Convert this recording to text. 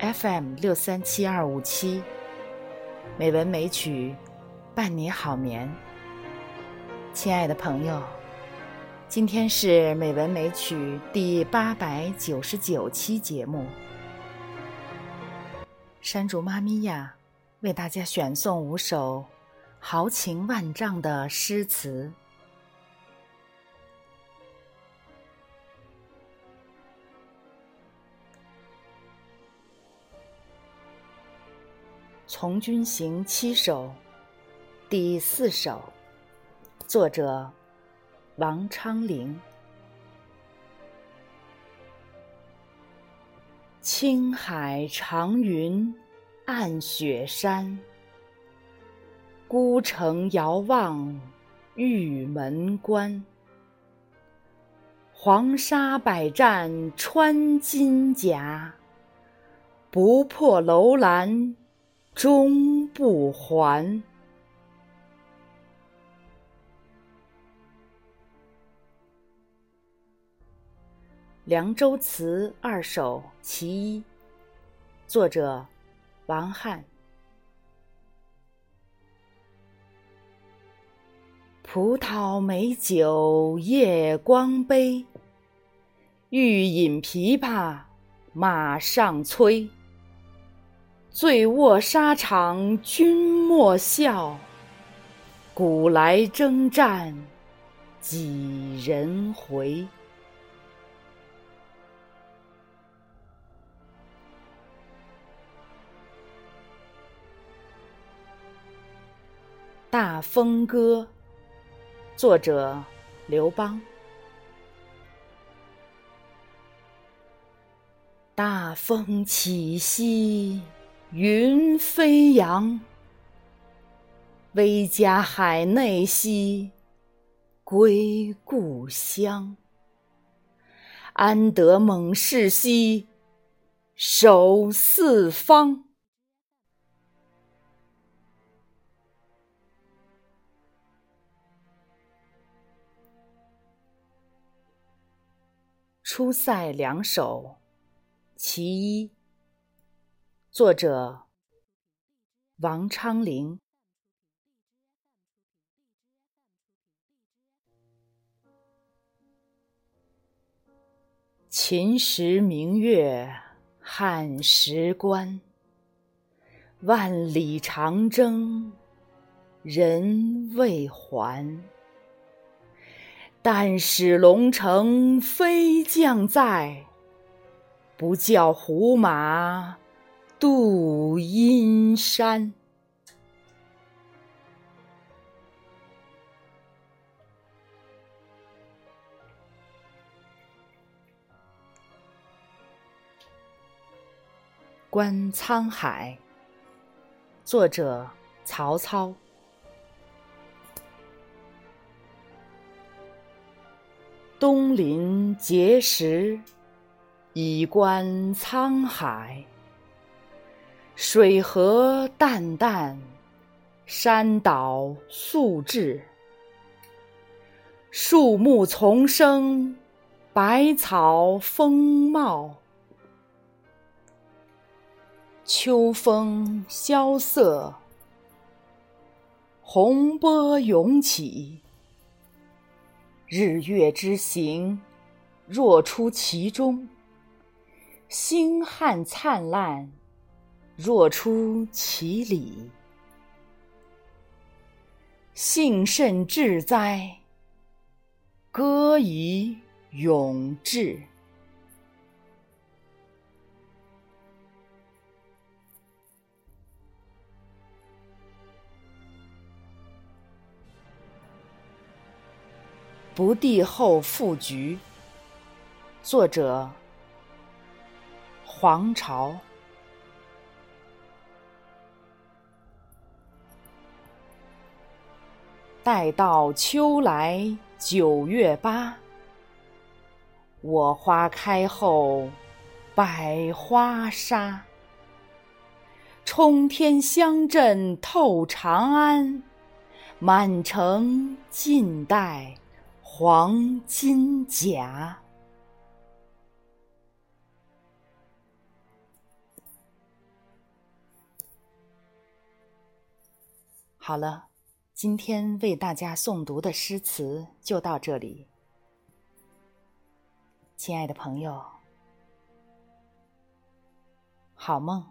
FM 六三七二五七，美文美曲伴你好眠。亲爱的朋友，今天是美文美曲第八百九十九期节目。山竹妈咪呀，为大家选送五首豪情万丈的诗词。《从军行》七首，第四首，作者王昌龄。青海长云暗雪山，孤城遥望玉门关。黄沙百战穿金甲，不破楼兰。终不还。《凉州词》二首其一，作者王翰。葡萄美酒夜光杯，欲饮琵琶马上催。醉卧沙场君莫笑，古来征战几人回？《大风歌》作者刘邦。大风起兮。云飞扬，威加海内兮，归故乡。安得猛士兮，守四方。出塞两首，其一。作者王昌龄。秦时明月汉时关，万里长征人未还。但使龙城飞将在，不教胡马。渡阴山。观沧海。作者曹操。东临碣石，以观沧海。水何澹澹，山岛素质。树木丛生，百草丰茂。秋风萧瑟，洪波涌起。日月之行，若出其中；星汉灿烂。若出其里，幸甚至哉！歌以咏志，不第后赋菊。作者：黄巢。待到秋来九月八。我花开后百花杀。冲天香阵透长安满城尽带黄金甲。好了今天为大家诵读的诗词就到这里。亲爱的朋友，好梦。